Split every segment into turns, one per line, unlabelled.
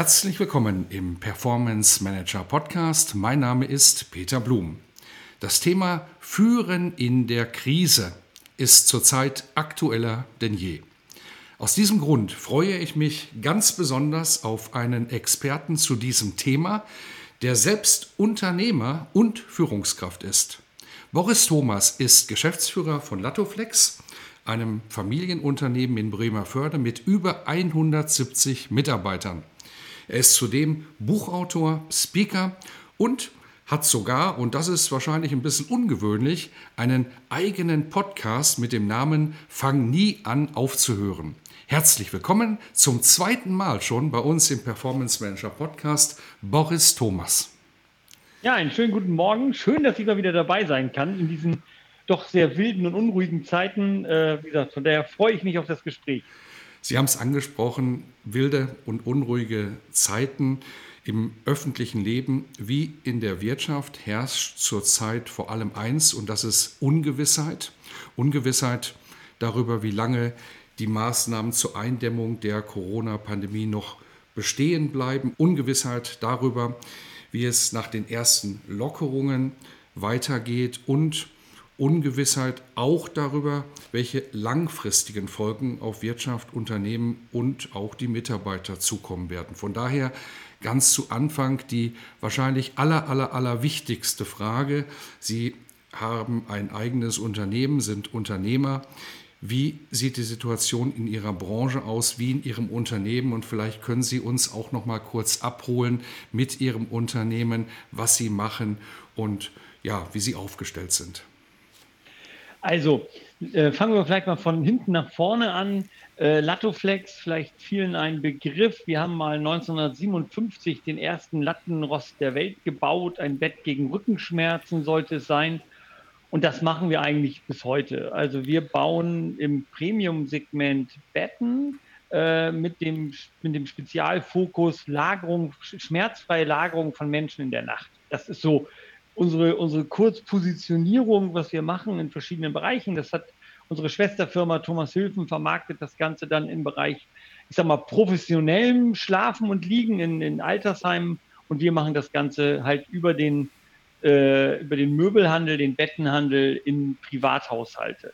Herzlich willkommen im Performance Manager Podcast. Mein Name ist Peter Blum. Das Thema Führen in der Krise ist zurzeit aktueller denn je. Aus diesem Grund freue ich mich ganz besonders auf einen Experten zu diesem Thema, der selbst Unternehmer und Führungskraft ist. Boris Thomas ist Geschäftsführer von Latoflex, einem Familienunternehmen in Bremerförde mit über 170 Mitarbeitern. Er ist zudem Buchautor, Speaker und hat sogar, und das ist wahrscheinlich ein bisschen ungewöhnlich, einen eigenen Podcast mit dem Namen Fang nie an aufzuhören. Herzlich willkommen zum zweiten Mal schon bei uns im Performance Manager Podcast, Boris Thomas.
Ja, einen schönen guten Morgen. Schön, dass ich mal wieder dabei sein kann in diesen doch sehr wilden und unruhigen Zeiten. Äh, wie gesagt, von daher freue ich mich auf das Gespräch.
Sie haben es angesprochen, wilde und unruhige Zeiten im öffentlichen Leben wie in der Wirtschaft herrscht zurzeit vor allem eins und das ist Ungewissheit. Ungewissheit darüber, wie lange die Maßnahmen zur Eindämmung der Corona-Pandemie noch bestehen bleiben. Ungewissheit darüber, wie es nach den ersten Lockerungen weitergeht und Ungewissheit auch darüber, welche langfristigen Folgen auf Wirtschaft, Unternehmen und auch die Mitarbeiter zukommen werden. Von daher ganz zu Anfang die wahrscheinlich aller, aller, aller wichtigste Frage. Sie haben ein eigenes Unternehmen, sind Unternehmer. Wie sieht die Situation in Ihrer Branche aus, wie in Ihrem Unternehmen? Und vielleicht können Sie uns auch noch mal kurz abholen mit Ihrem Unternehmen, was Sie machen und ja, wie Sie aufgestellt sind.
Also äh, fangen wir vielleicht mal von hinten nach vorne an. Äh, Lattoflex, vielleicht vielen ein Begriff. Wir haben mal 1957 den ersten Lattenrost der Welt gebaut. Ein Bett gegen Rückenschmerzen sollte es sein. Und das machen wir eigentlich bis heute. Also wir bauen im Premium-Segment Betten äh, mit, dem, mit dem Spezialfokus Lagerung, schmerzfreie Lagerung von Menschen in der Nacht. Das ist so unsere, unsere Kurzpositionierung, was wir machen in verschiedenen Bereichen. Das hat unsere Schwesterfirma Thomas Hilfen vermarktet das Ganze dann im Bereich, ich sag mal, professionellem Schlafen und Liegen in, in Altersheimen. Und wir machen das Ganze halt über den, äh, über den Möbelhandel, den Bettenhandel in Privathaushalte.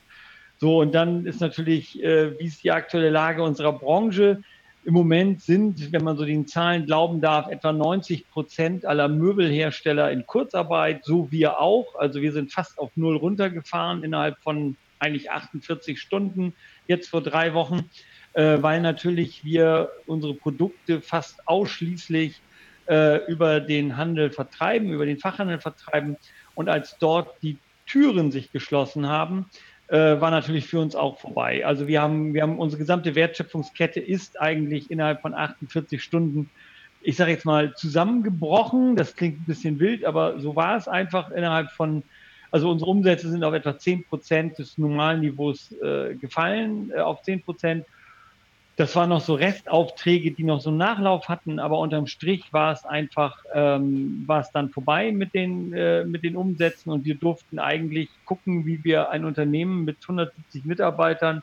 So, und dann ist natürlich, äh, wie ist die aktuelle Lage unserer Branche? Im Moment sind, wenn man so den Zahlen glauben darf, etwa 90 Prozent aller Möbelhersteller in Kurzarbeit, so wir auch. Also wir sind fast auf Null runtergefahren innerhalb von eigentlich 48 Stunden, jetzt vor drei Wochen, äh, weil natürlich wir unsere Produkte fast ausschließlich äh, über den Handel vertreiben, über den Fachhandel vertreiben. Und als dort die Türen sich geschlossen haben, äh, war natürlich für uns auch vorbei. Also wir haben, wir haben unsere gesamte Wertschöpfungskette ist eigentlich innerhalb von 48 Stunden, ich sage jetzt mal, zusammengebrochen. Das klingt ein bisschen wild, aber so war es einfach innerhalb von, also unsere Umsätze sind auf etwa 10 Prozent des normalen Niveaus äh, gefallen, äh, auf 10 Prozent. Das waren noch so Restaufträge, die noch so einen Nachlauf hatten, aber unterm Strich war es einfach, ähm, war es dann vorbei mit den, äh, mit den Umsätzen und wir durften eigentlich gucken, wie wir ein Unternehmen mit 170 Mitarbeitern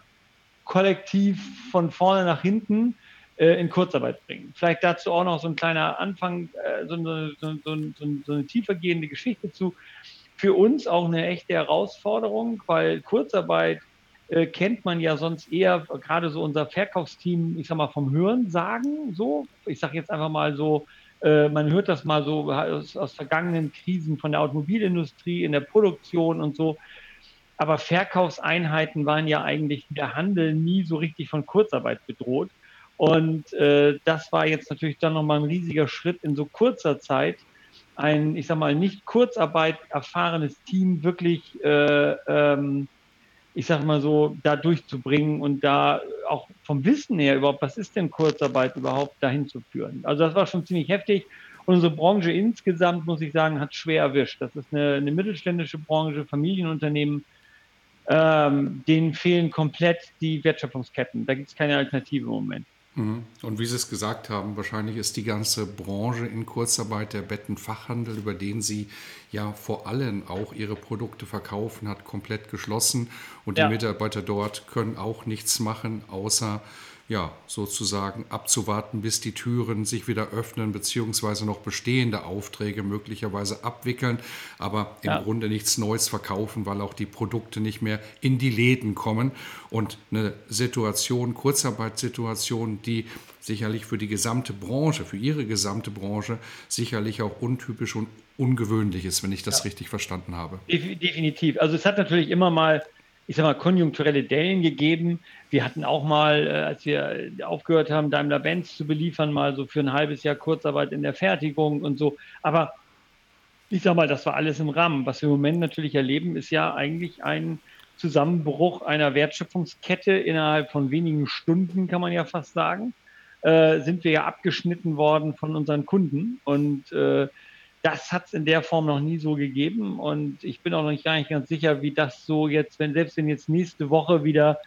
kollektiv von vorne nach hinten äh, in Kurzarbeit bringen. Vielleicht dazu auch noch so ein kleiner Anfang, äh, so, so, so, so eine tiefergehende Geschichte zu. Für uns auch eine echte Herausforderung, weil Kurzarbeit äh, kennt man ja sonst eher gerade so unser Verkaufsteam, ich sag mal, vom Hören sagen, so. Ich sage jetzt einfach mal so, äh, man hört das mal so aus, aus vergangenen Krisen von der Automobilindustrie, in der Produktion und so. Aber Verkaufseinheiten waren ja eigentlich der Handel nie so richtig von Kurzarbeit bedroht. Und äh, das war jetzt natürlich dann nochmal ein riesiger Schritt in so kurzer Zeit, ein, ich sag mal, nicht Kurzarbeit erfahrenes Team wirklich äh, ähm, ich sage mal so, da durchzubringen und da auch vom Wissen her überhaupt, was ist denn Kurzarbeit überhaupt dahin zu führen. Also das war schon ziemlich heftig. Unsere Branche insgesamt, muss ich sagen, hat schwer erwischt. Das ist eine, eine mittelständische Branche, Familienunternehmen. Ähm, denen fehlen komplett die Wertschöpfungsketten. Da gibt es keine Alternative im Moment.
Mhm. Und wie Sie es gesagt haben, wahrscheinlich ist die ganze Branche in Kurzarbeit, der Bettenfachhandel, über den Sie ja vor allem auch Ihre Produkte verkaufen, hat komplett geschlossen. Und die Mitarbeiter dort können auch nichts machen, außer ja, sozusagen abzuwarten, bis die Türen sich wieder öffnen, beziehungsweise noch bestehende Aufträge möglicherweise abwickeln, aber im ja. Grunde nichts Neues verkaufen, weil auch die Produkte nicht mehr in die Läden kommen. Und eine Situation, Kurzarbeitssituation, die sicherlich für die gesamte Branche, für Ihre gesamte Branche sicherlich auch untypisch und ungewöhnlich ist, wenn ich das ja. richtig verstanden habe.
Definitiv. Also es hat natürlich immer mal ich sag mal, konjunkturelle Dellen gegeben. Wir hatten auch mal, äh, als wir aufgehört haben, Daimler-Benz zu beliefern, mal so für ein halbes Jahr Kurzarbeit in der Fertigung und so. Aber ich sag mal, das war alles im Rahmen. Was wir im Moment natürlich erleben, ist ja eigentlich ein Zusammenbruch einer Wertschöpfungskette innerhalb von wenigen Stunden, kann man ja fast sagen. Äh, sind wir ja abgeschnitten worden von unseren Kunden. Und äh, das hat es in der Form noch nie so gegeben. Und ich bin auch noch nicht gar nicht ganz sicher, wie das so jetzt, wenn selbst wenn jetzt nächste Woche wieder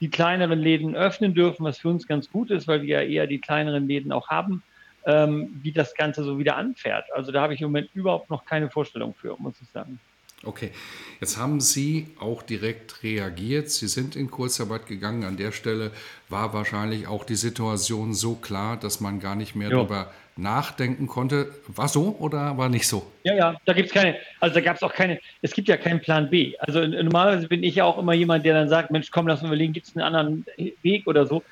die kleineren Läden öffnen dürfen, was für uns ganz gut ist, weil wir ja eher die kleineren Läden auch haben, ähm, wie das Ganze so wieder anfährt. Also da habe ich im Moment überhaupt noch keine Vorstellung für, muss ich sagen.
Okay, jetzt haben Sie auch direkt reagiert. Sie sind in Kurzarbeit gegangen. An der Stelle war wahrscheinlich auch die Situation so klar, dass man gar nicht mehr jo. darüber nachdenken konnte. War so oder war nicht so?
Ja, ja, da gibt es keine, also da gab es auch keine, es gibt ja keinen Plan B. Also normalerweise bin ich ja auch immer jemand, der dann sagt, Mensch, komm, lass uns überlegen, gibt es einen anderen Weg oder so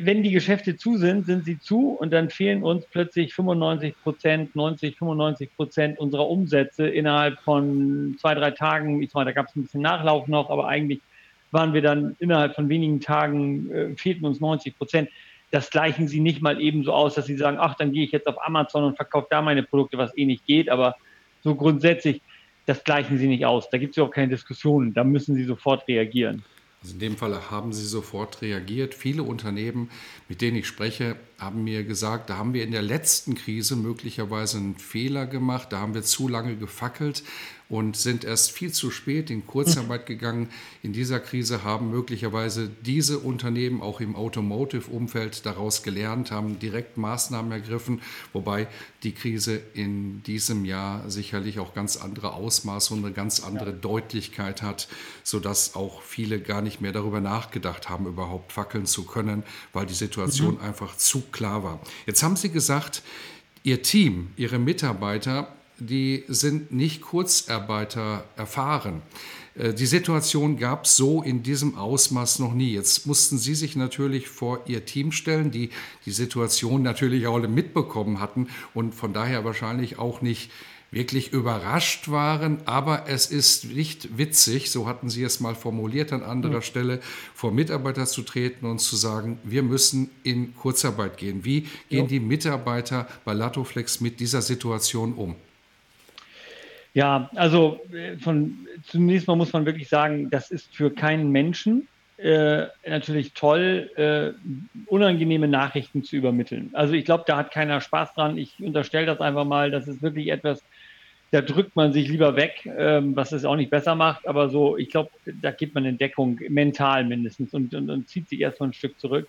wenn die Geschäfte zu sind, sind sie zu und dann fehlen uns plötzlich 95 Prozent, 90, 95 Prozent unserer Umsätze innerhalb von zwei, drei Tagen. Ich meine, da gab es ein bisschen Nachlauf noch, aber eigentlich waren wir dann innerhalb von wenigen Tagen, äh, fehlten uns 90 Prozent. Das gleichen sie nicht mal eben so aus, dass sie sagen, ach, dann gehe ich jetzt auf Amazon und verkaufe da meine Produkte, was eh nicht geht. Aber so grundsätzlich, das gleichen sie nicht aus. Da gibt es auch keine Diskussionen. Da müssen sie sofort reagieren.
Also in dem Fall haben sie sofort reagiert. Viele Unternehmen, mit denen ich spreche, haben mir gesagt, da haben wir in der letzten Krise möglicherweise einen Fehler gemacht, da haben wir zu lange gefackelt und sind erst viel zu spät in Kurzarbeit gegangen. In dieser Krise haben möglicherweise diese Unternehmen auch im Automotive-Umfeld daraus gelernt, haben direkt Maßnahmen ergriffen, wobei die Krise in diesem Jahr sicherlich auch ganz andere Ausmaße und eine ganz andere Deutlichkeit hat, sodass auch viele gar nicht mehr darüber nachgedacht haben, überhaupt fackeln zu können, weil die Situation mhm. einfach zu klar war. Jetzt haben Sie gesagt, Ihr Team, Ihre Mitarbeiter die sind nicht Kurzarbeiter erfahren. Äh, die Situation gab es so in diesem Ausmaß noch nie. Jetzt mussten Sie sich natürlich vor Ihr Team stellen, die die Situation natürlich auch alle mitbekommen hatten und von daher wahrscheinlich auch nicht wirklich überrascht waren. Aber es ist nicht witzig, so hatten Sie es mal formuliert an anderer mhm. Stelle, vor Mitarbeiter zu treten und zu sagen, wir müssen in Kurzarbeit gehen. Wie gehen ja. die Mitarbeiter bei Latoflex mit dieser Situation um?
Ja, also äh, von, zunächst mal muss man wirklich sagen, das ist für keinen Menschen äh, natürlich toll, äh, unangenehme Nachrichten zu übermitteln. Also ich glaube, da hat keiner Spaß dran. Ich unterstelle das einfach mal, das ist wirklich etwas, da drückt man sich lieber weg, ähm, was es auch nicht besser macht. Aber so, ich glaube, da gibt man in Deckung, mental mindestens, und, und, und zieht sich erst mal ein Stück zurück.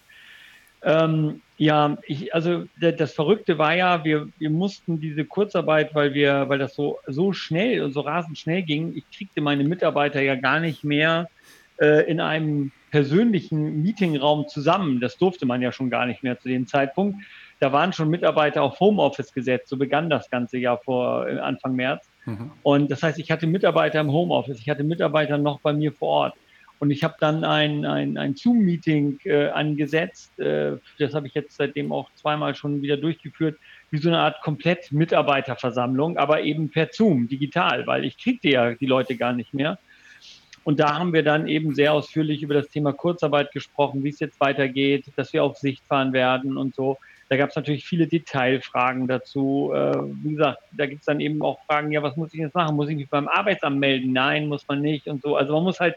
Ähm, ja, ich, also das Verrückte war ja, wir, wir mussten diese Kurzarbeit, weil wir, weil das so, so schnell und so rasend schnell ging, ich kriegte meine Mitarbeiter ja gar nicht mehr äh, in einem persönlichen Meetingraum zusammen. Das durfte man ja schon gar nicht mehr zu dem Zeitpunkt. Da waren schon Mitarbeiter auf Homeoffice gesetzt. So begann das ganze Jahr vor äh, Anfang März. Mhm. Und das heißt, ich hatte Mitarbeiter im Homeoffice, ich hatte Mitarbeiter noch bei mir vor Ort. Und ich habe dann ein, ein, ein Zoom-Meeting äh, angesetzt. Äh, das habe ich jetzt seitdem auch zweimal schon wieder durchgeführt, wie so eine Art komplett Mitarbeiterversammlung, aber eben per Zoom, digital, weil ich kriegte ja die Leute gar nicht mehr. Und da haben wir dann eben sehr ausführlich über das Thema Kurzarbeit gesprochen, wie es jetzt weitergeht, dass wir auf Sicht fahren werden und so. Da gab es natürlich viele Detailfragen dazu. Äh, wie gesagt, da gibt es dann eben auch Fragen, ja, was muss ich jetzt machen? Muss ich mich beim Arbeitsamt melden? Nein, muss man nicht und so. Also man muss halt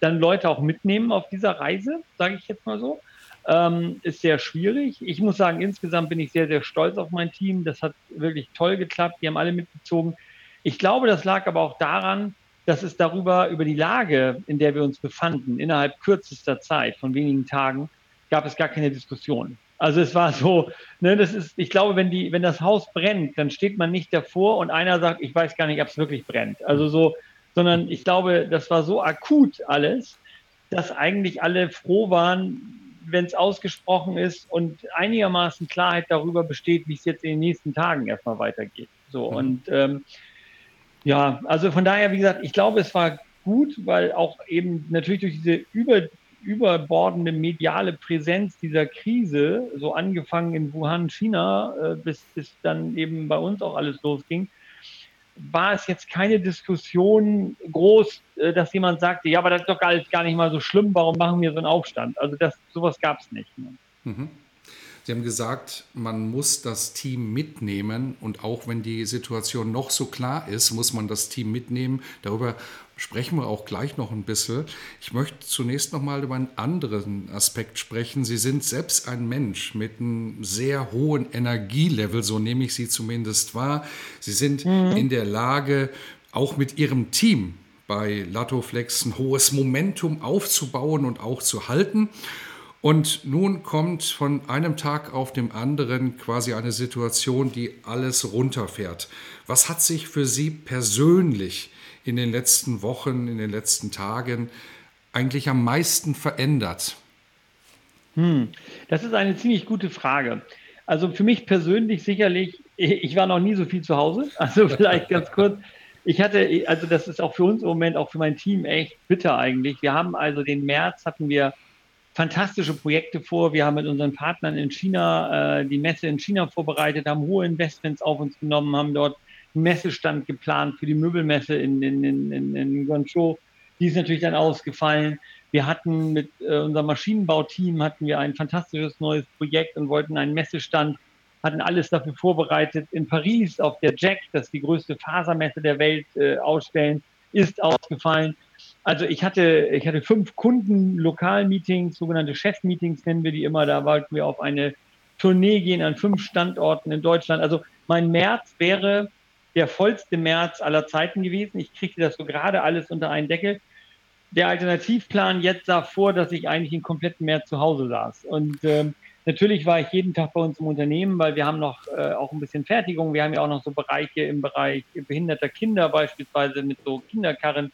dann Leute auch mitnehmen auf dieser Reise, sage ich jetzt mal so. Ähm, ist sehr schwierig. Ich muss sagen, insgesamt bin ich sehr, sehr stolz auf mein Team. Das hat wirklich toll geklappt. Die haben alle mitgezogen. Ich glaube, das lag aber auch daran, dass es darüber, über die Lage, in der wir uns befanden, innerhalb kürzester Zeit, von wenigen Tagen, gab es gar keine Diskussion. Also es war so, ne, das ist, ich glaube, wenn die, wenn das Haus brennt, dann steht man nicht davor und einer sagt, ich weiß gar nicht, ob es wirklich brennt. Also so, sondern ich glaube, das war so akut alles, dass eigentlich alle froh waren, wenn es ausgesprochen ist und einigermaßen Klarheit darüber besteht, wie es jetzt in den nächsten Tagen erstmal weitergeht. So mhm. und ähm, ja, also von daher, wie gesagt, ich glaube, es war gut, weil auch eben natürlich durch diese über, überbordende mediale Präsenz dieser Krise, so angefangen in Wuhan, China, äh, bis, bis dann eben bei uns auch alles losging, war es jetzt keine Diskussion groß, äh, dass jemand sagte, ja, aber das ist doch gar, gar nicht mal so schlimm, warum machen wir so einen Aufstand? Also das, sowas gab es nicht. Ne?
Mhm. Sie haben gesagt, man muss das Team mitnehmen und auch wenn die Situation noch so klar ist, muss man das Team mitnehmen. Darüber sprechen wir auch gleich noch ein bisschen. Ich möchte zunächst noch mal über einen anderen Aspekt sprechen. Sie sind selbst ein Mensch mit einem sehr hohen Energielevel, so nehme ich Sie zumindest wahr. Sie sind mhm. in der Lage, auch mit Ihrem Team bei Latoflex ein hohes Momentum aufzubauen und auch zu halten. Und nun kommt von einem Tag auf den anderen quasi eine Situation, die alles runterfährt. Was hat sich für Sie persönlich in den letzten Wochen, in den letzten Tagen eigentlich am meisten verändert?
Hm, das ist eine ziemlich gute Frage. Also für mich persönlich sicherlich, ich war noch nie so viel zu Hause. Also vielleicht ganz kurz. Ich hatte, also das ist auch für uns im Moment, auch für mein Team echt bitter eigentlich. Wir haben also den März hatten wir fantastische Projekte vor. Wir haben mit unseren Partnern in China äh, die Messe in China vorbereitet, haben hohe Investments auf uns genommen, haben dort einen Messestand geplant für die Möbelmesse in, in, in, in Guangzhou. Die ist natürlich dann ausgefallen. Wir hatten mit äh, unserem Maschinenbauteam hatten wir ein fantastisches neues Projekt und wollten einen Messestand, hatten alles dafür vorbereitet in Paris auf der Jack, das ist die größte Fasermesse der Welt, äh, ausstellen, ist ausgefallen. Also ich hatte, ich hatte fünf Kunden, Lokalmeetings, sogenannte Chefmeetings nennen wir die immer. Da wollten wir auf eine Tournee gehen an fünf Standorten in Deutschland. Also mein März wäre der vollste März aller Zeiten gewesen. Ich kriegte das so gerade alles unter einen Deckel. Der Alternativplan jetzt sah vor, dass ich eigentlich den kompletten März zu Hause saß. Und ähm, natürlich war ich jeden Tag bei uns im Unternehmen, weil wir haben noch äh, auch ein bisschen Fertigung. Wir haben ja auch noch so Bereiche im Bereich behinderter Kinder, beispielsweise mit so Kinderkarren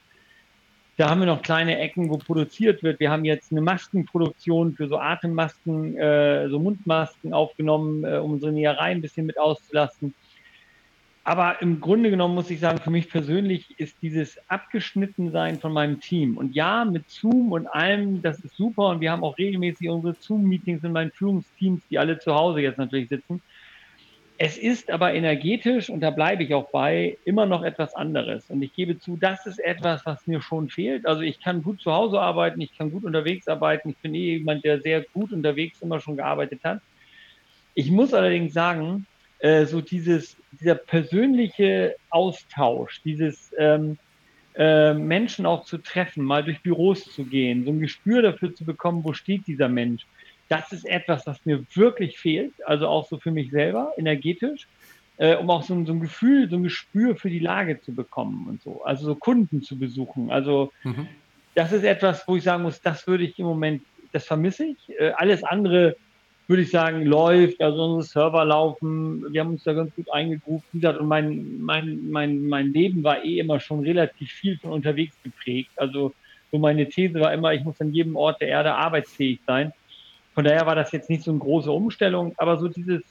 da haben wir noch kleine Ecken, wo produziert wird. Wir haben jetzt eine Maskenproduktion für so Atemmasken, äh, so Mundmasken aufgenommen, äh, um unsere Näherei ein bisschen mit auszulassen. Aber im Grunde genommen muss ich sagen, für mich persönlich ist dieses Abgeschnittensein von meinem Team. Und ja, mit Zoom und allem, das ist super. Und wir haben auch regelmäßig unsere Zoom-Meetings in meinen Führungsteams, die alle zu Hause jetzt natürlich sitzen. Es ist aber energetisch, und da bleibe ich auch bei, immer noch etwas anderes. Und ich gebe zu, das ist etwas, was mir schon fehlt. Also ich kann gut zu Hause arbeiten, ich kann gut unterwegs arbeiten. Ich bin eh jemand, der sehr gut unterwegs immer schon gearbeitet hat. Ich muss allerdings sagen, äh, so dieses, dieser persönliche Austausch, dieses ähm, äh, Menschen auch zu treffen, mal durch Büros zu gehen, so ein Gespür dafür zu bekommen, wo steht dieser Mensch das ist etwas, was mir wirklich fehlt, also auch so für mich selber, energetisch, äh, um auch so ein, so ein, Gefühl, so ein Gespür für die Lage zu bekommen und so. Also so Kunden zu besuchen. Also mhm. das ist etwas, wo ich sagen muss, das würde ich im Moment, das vermisse ich. Äh, alles andere würde ich sagen, läuft, also unsere Server laufen, wir haben uns da ganz gut eingegruft. Und mein, mein, mein, mein Leben war eh immer schon relativ viel von unterwegs geprägt. Also so meine These war immer, ich muss an jedem Ort der Erde arbeitsfähig sein. Von daher war das jetzt nicht so eine große Umstellung, aber so dieses,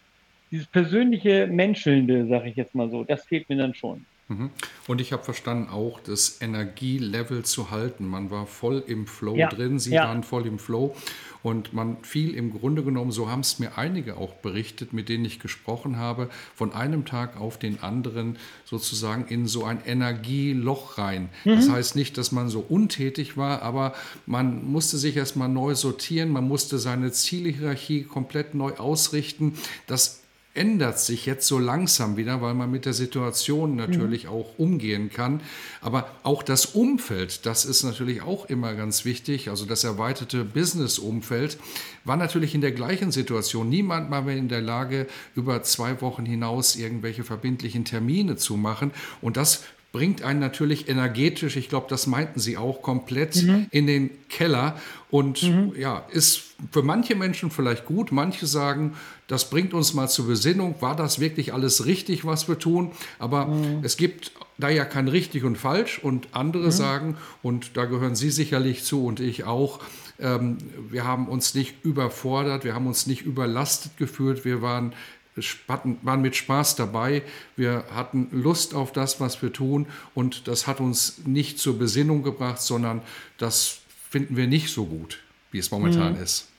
dieses persönliche Menschelnde, sage ich jetzt mal so, das fehlt mir dann schon.
Mhm. Und ich habe verstanden, auch das Energielevel zu halten. Man war voll im Flow
ja,
drin, Sie ja. waren voll im Flow und man fiel im Grunde genommen, so haben es mir einige auch berichtet, mit denen ich gesprochen habe, von einem Tag auf den anderen sozusagen in so ein Energieloch rein. Mhm. Das heißt nicht, dass man so untätig war, aber man musste sich erstmal neu sortieren, man musste seine Zielhierarchie komplett neu ausrichten. Das ändert sich jetzt so langsam wieder, weil man mit der Situation natürlich mhm. auch umgehen kann. Aber auch das Umfeld, das ist natürlich auch immer ganz wichtig. Also das erweiterte Business-Umfeld war natürlich in der gleichen Situation. Niemand war mehr in der Lage, über zwei Wochen hinaus irgendwelche verbindlichen Termine zu machen. Und das bringt einen natürlich energetisch, ich glaube, das meinten Sie auch, komplett mhm. in den Keller und mhm. ja, ist für manche Menschen vielleicht gut. Manche sagen, das bringt uns mal zur Besinnung. War das wirklich alles richtig, was wir tun? Aber mhm. es gibt da ja kein richtig und falsch und andere mhm. sagen, und da gehören Sie sicherlich zu und ich auch, ähm, wir haben uns nicht überfordert, wir haben uns nicht überlastet gefühlt, wir waren waren mit Spaß dabei. Wir hatten Lust auf das, was wir tun und das hat uns nicht zur Besinnung gebracht, sondern das finden wir nicht so gut, wie es momentan mhm. ist.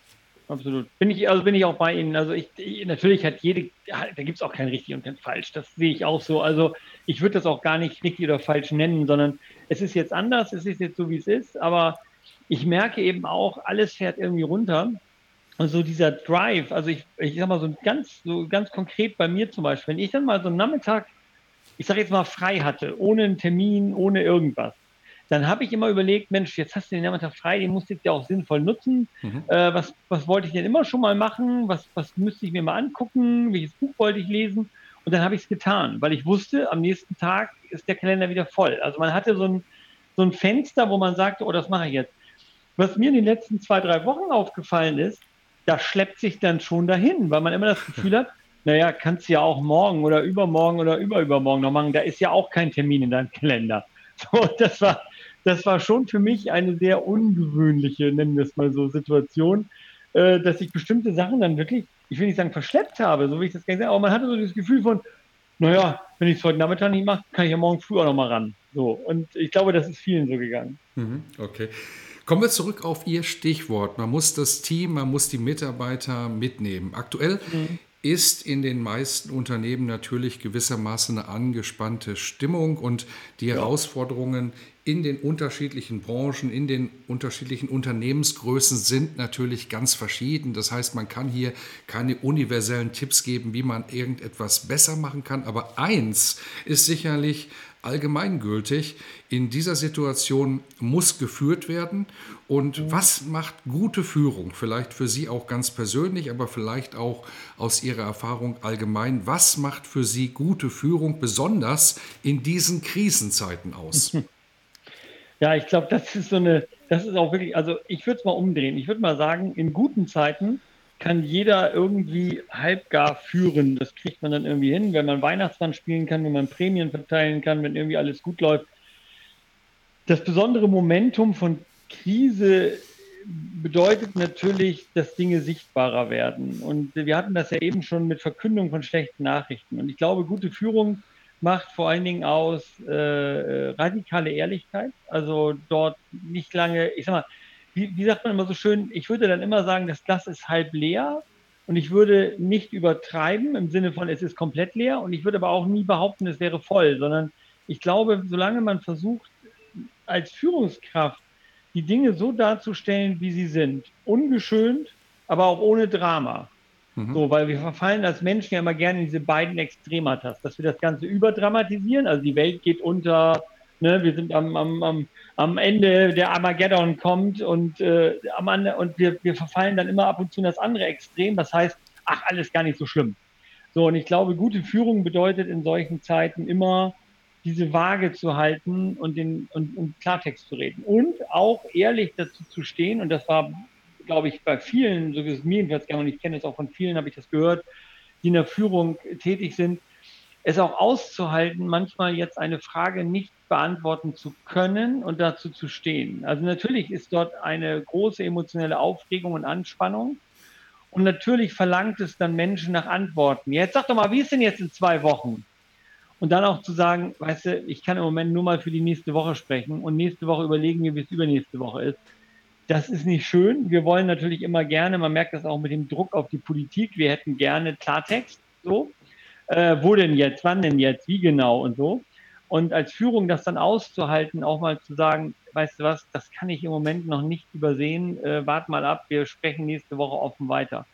Absolut. Bin ich, also bin ich auch bei Ihnen. Also ich, ich natürlich hat jede, da gibt es auch kein richtig und kein falsch. Das sehe ich auch so. Also ich würde das auch gar nicht richtig oder falsch nennen, sondern es ist jetzt anders, es ist jetzt so, wie es ist, aber ich merke eben auch, alles fährt irgendwie runter. Und so dieser Drive, also ich, ich sag mal so ganz, so ganz konkret bei mir zum Beispiel, wenn ich dann mal so einen Nachmittag, ich sage jetzt mal frei hatte, ohne einen Termin, ohne irgendwas, dann habe ich immer überlegt, Mensch, jetzt hast du den Nachmittag frei, den musst du jetzt ja auch sinnvoll nutzen. Mhm. Äh, was, was wollte ich denn immer schon mal machen? Was, was müsste ich mir mal angucken? Welches Buch wollte ich lesen? Und dann habe ich es getan, weil ich wusste, am nächsten Tag ist der Kalender wieder voll. Also man hatte so ein, so ein Fenster, wo man sagte, oh, das mache ich jetzt. Was mir in den letzten zwei, drei Wochen aufgefallen ist, das schleppt sich dann schon dahin, weil man immer das Gefühl hat, naja, kannst du ja auch morgen oder übermorgen oder überübermorgen noch machen. Da ist ja auch kein Termin in deinem Kalender. So, das war, das war schon für mich eine sehr ungewöhnliche, nennen wir es mal so, Situation, äh, dass ich bestimmte Sachen dann wirklich, ich will nicht sagen verschleppt habe, so wie ich das gerne aber man hatte so das Gefühl von, naja, wenn ich es heute Nachmittag nicht mache, kann ich ja morgen früh auch noch mal ran. So, und ich glaube, das ist vielen so gegangen.
Mhm, okay. Kommen wir zurück auf Ihr Stichwort. Man muss das Team, man muss die Mitarbeiter mitnehmen. Aktuell mhm. ist in den meisten Unternehmen natürlich gewissermaßen eine angespannte Stimmung und die ja. Herausforderungen in den unterschiedlichen Branchen, in den unterschiedlichen Unternehmensgrößen sind natürlich ganz verschieden. Das heißt, man kann hier keine universellen Tipps geben, wie man irgendetwas besser machen kann. Aber eins ist sicherlich allgemeingültig. In dieser Situation muss geführt werden. Und mhm. was macht gute Führung? Vielleicht für Sie auch ganz persönlich, aber vielleicht auch aus Ihrer Erfahrung allgemein. Was macht für Sie gute Führung besonders in diesen Krisenzeiten aus?
Ja, ich glaube, das ist so eine, das ist auch wirklich, also ich würde es mal umdrehen. Ich würde mal sagen, in guten Zeiten kann jeder irgendwie halbgar führen. Das kriegt man dann irgendwie hin, wenn man Weihnachtsmann spielen kann, wenn man Prämien verteilen kann, wenn irgendwie alles gut läuft. Das besondere Momentum von Krise bedeutet natürlich, dass Dinge sichtbarer werden. Und wir hatten das ja eben schon mit Verkündung von schlechten Nachrichten. Und ich glaube, gute Führung macht vor allen Dingen aus äh, äh radikale Ehrlichkeit. Also dort nicht lange, ich sag mal, wie, wie sagt man immer so schön, ich würde dann immer sagen, das Glas ist halb leer und ich würde nicht übertreiben im Sinne von, es ist komplett leer und ich würde aber auch nie behaupten, es wäre voll, sondern ich glaube, solange man versucht, als Führungskraft die Dinge so darzustellen, wie sie sind, ungeschönt, aber auch ohne Drama. Mhm. So, weil wir verfallen als Menschen ja immer gerne in diese beiden Extrematas, dass wir das Ganze überdramatisieren, also die Welt geht unter, ne, wir sind am, am, am am Ende der Armageddon kommt und, äh, am und wir, wir verfallen dann immer ab und zu in das andere Extrem. Das heißt, ach, alles gar nicht so schlimm. So, und ich glaube, gute Führung bedeutet in solchen Zeiten immer, diese Waage zu halten und, den, und, und Klartext zu reden. Und auch ehrlich dazu zu stehen, und das war, glaube ich, bei vielen, so wie es mir jedenfalls gerne, und ich kenne es auch von vielen, habe ich das gehört, die in der Führung tätig sind, es auch auszuhalten, manchmal jetzt eine Frage nicht beantworten zu können und dazu zu stehen. Also natürlich ist dort eine große emotionelle Aufregung und Anspannung. Und natürlich verlangt es dann Menschen nach Antworten. Jetzt sag doch mal, wie ist denn jetzt in zwei Wochen? Und dann auch zu sagen, weißt du, ich kann im Moment nur mal für die nächste Woche sprechen und nächste Woche überlegen wir, wie es übernächste Woche ist. Das ist nicht schön. Wir wollen natürlich immer gerne, man merkt das auch mit dem Druck auf die Politik, wir hätten gerne Klartext, so. Äh, wo denn jetzt, wann denn jetzt, wie genau und so. Und als Führung das dann auszuhalten, auch mal zu sagen, weißt du was, das kann ich im Moment noch nicht übersehen, äh, wart mal ab, wir sprechen nächste Woche offen weiter.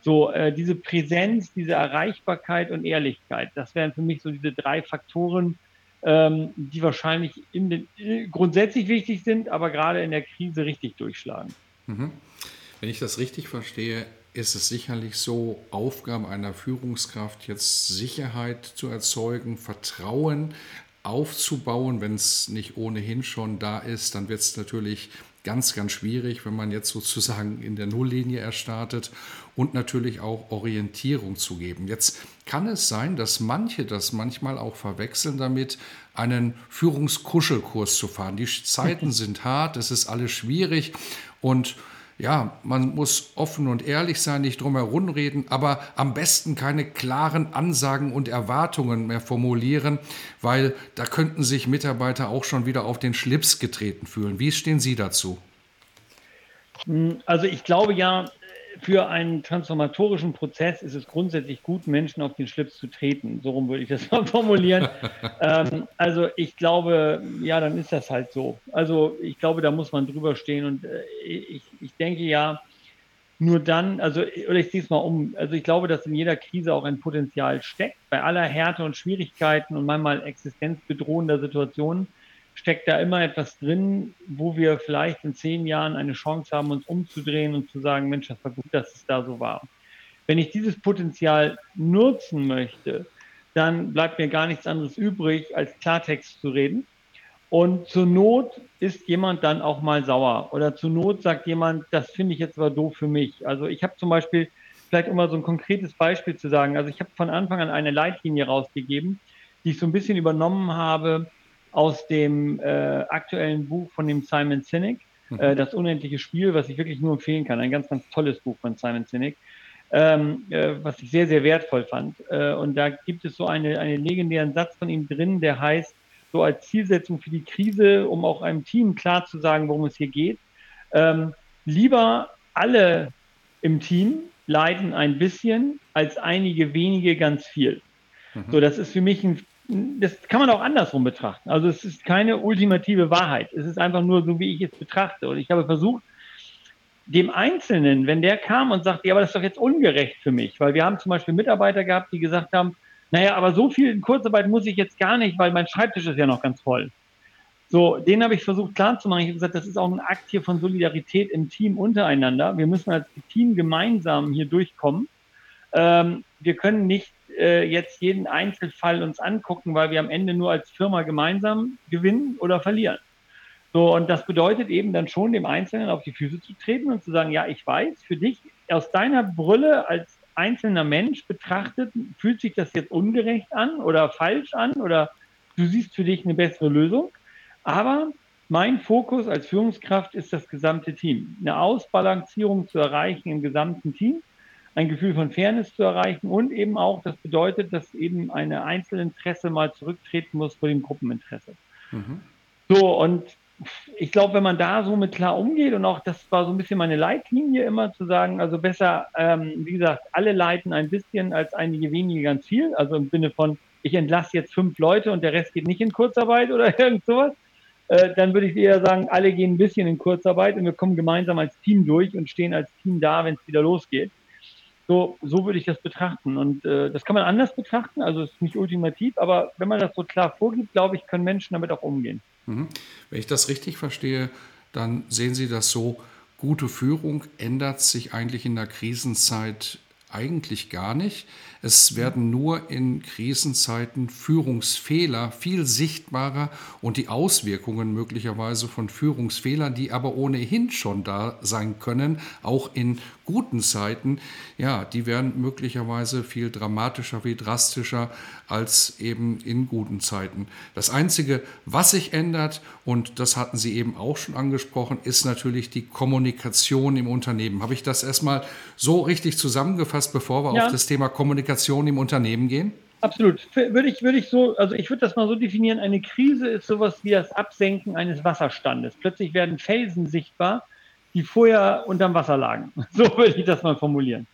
So, äh, diese Präsenz, diese Erreichbarkeit und Ehrlichkeit, das wären für mich so diese drei Faktoren, ähm, die wahrscheinlich den, äh, grundsätzlich wichtig sind, aber gerade in der Krise richtig durchschlagen.
Mhm. Wenn ich das richtig verstehe, ist es sicherlich so, Aufgabe einer Führungskraft jetzt Sicherheit zu erzeugen, Vertrauen aufzubauen. Wenn es nicht ohnehin schon da ist, dann wird es natürlich ganz, ganz schwierig, wenn man jetzt sozusagen in der Nulllinie erstartet und natürlich auch Orientierung zu geben. Jetzt kann es sein, dass manche das manchmal auch verwechseln damit, einen Führungskuschelkurs zu fahren. Die Zeiten sind hart, es ist alles schwierig und ja, man muss offen und ehrlich sein, nicht drum herum reden, aber am besten keine klaren Ansagen und Erwartungen mehr formulieren, weil da könnten sich Mitarbeiter auch schon wieder auf den Schlips getreten fühlen. Wie stehen Sie dazu?
Also ich glaube ja, für einen transformatorischen Prozess ist es grundsätzlich gut, Menschen auf den Schlips zu treten. So rum würde ich das mal formulieren. ähm, also ich glaube, ja, dann ist das halt so. Also ich glaube, da muss man drüber stehen und äh, ich, ich denke ja, nur dann, also, oder ich ziehe es mal um, also ich glaube, dass in jeder Krise auch ein Potenzial steckt, bei aller Härte und Schwierigkeiten und manchmal existenzbedrohender Situationen steckt da immer etwas drin, wo wir vielleicht in zehn Jahren eine Chance haben, uns umzudrehen und zu sagen, Mensch, das war gut, dass es da so war. Wenn ich dieses Potenzial nutzen möchte, dann bleibt mir gar nichts anderes übrig, als Klartext zu reden. Und zur Not ist jemand dann auch mal sauer. Oder zur Not sagt jemand, das finde ich jetzt aber doof für mich. Also ich habe zum Beispiel, vielleicht um mal so ein konkretes Beispiel zu sagen, also ich habe von Anfang an eine Leitlinie rausgegeben, die ich so ein bisschen übernommen habe aus dem äh, aktuellen Buch von dem Simon Sinek, mhm. äh, Das unendliche Spiel, was ich wirklich nur empfehlen kann. Ein ganz, ganz tolles Buch von Simon Sinek, ähm, äh, was ich sehr, sehr wertvoll fand. Äh, und da gibt es so eine, einen legendären Satz von ihm drin, der heißt, so als Zielsetzung für die Krise, um auch einem Team klar zu sagen, worum es hier geht, ähm, lieber alle im Team leiden ein bisschen, als einige wenige ganz viel. Mhm. So, das ist für mich ein das kann man auch andersrum betrachten. Also es ist keine ultimative Wahrheit. Es ist einfach nur so, wie ich es betrachte. Und ich habe versucht, dem Einzelnen, wenn der kam und sagte, ja, aber das ist doch jetzt ungerecht für mich, weil wir haben zum Beispiel Mitarbeiter gehabt, die gesagt haben, naja, aber so viel in Kurzarbeit muss ich jetzt gar nicht, weil mein Schreibtisch ist ja noch ganz voll. So, den habe ich versucht klarzumachen. Ich habe gesagt, das ist auch ein Akt hier von Solidarität im Team untereinander. Wir müssen als Team gemeinsam hier durchkommen. Ähm, wir können nicht äh, jetzt jeden Einzelfall uns angucken, weil wir am Ende nur als Firma gemeinsam gewinnen oder verlieren. So, und das bedeutet eben dann schon, dem Einzelnen auf die Füße zu treten und zu sagen, ja, ich weiß, für dich aus deiner Brille als einzelner Mensch betrachtet, fühlt sich das jetzt ungerecht an oder falsch an oder du siehst für dich eine bessere Lösung. Aber mein Fokus als Führungskraft ist das gesamte Team. Eine Ausbalancierung zu erreichen im gesamten Team ein Gefühl von Fairness zu erreichen und eben auch, das bedeutet, dass eben eine Einzelinteresse mal zurücktreten muss vor dem Gruppeninteresse. Mhm. So, und ich glaube, wenn man da so mit klar umgeht und auch das war so ein bisschen meine Leitlinie immer zu sagen, also besser, ähm, wie gesagt, alle leiten ein bisschen als einige wenige ganz viel, also im Sinne von, ich entlasse jetzt fünf Leute und der Rest geht nicht in Kurzarbeit oder irgend sowas, äh, dann würde ich eher sagen, alle gehen ein bisschen in Kurzarbeit und wir kommen gemeinsam als Team durch und stehen als Team da, wenn es wieder losgeht. So, so würde ich das betrachten. Und äh, das kann man anders betrachten, also es ist nicht ultimativ, aber wenn man das so klar vorgibt, glaube ich, können Menschen damit auch umgehen.
Mhm. Wenn ich das richtig verstehe, dann sehen Sie das so, gute Führung ändert sich eigentlich in der Krisenzeit eigentlich gar nicht. Es werden nur in Krisenzeiten Führungsfehler viel sichtbarer und die Auswirkungen möglicherweise von Führungsfehlern, die aber ohnehin schon da sein können, auch in guten Zeiten, ja, die werden möglicherweise viel dramatischer, viel drastischer als eben in guten Zeiten. Das Einzige, was sich ändert, und das hatten Sie eben auch schon angesprochen, ist natürlich die Kommunikation im Unternehmen. Habe ich das erstmal so richtig zusammengefasst, bevor wir ja. auf das Thema Kommunikation im Unternehmen gehen?
Absolut. Würde ich, würde ich so, also ich würde das mal so definieren, eine Krise ist sowas wie das Absenken eines Wasserstandes. Plötzlich werden Felsen sichtbar, die vorher unterm Wasser lagen. So würde ich das mal formulieren.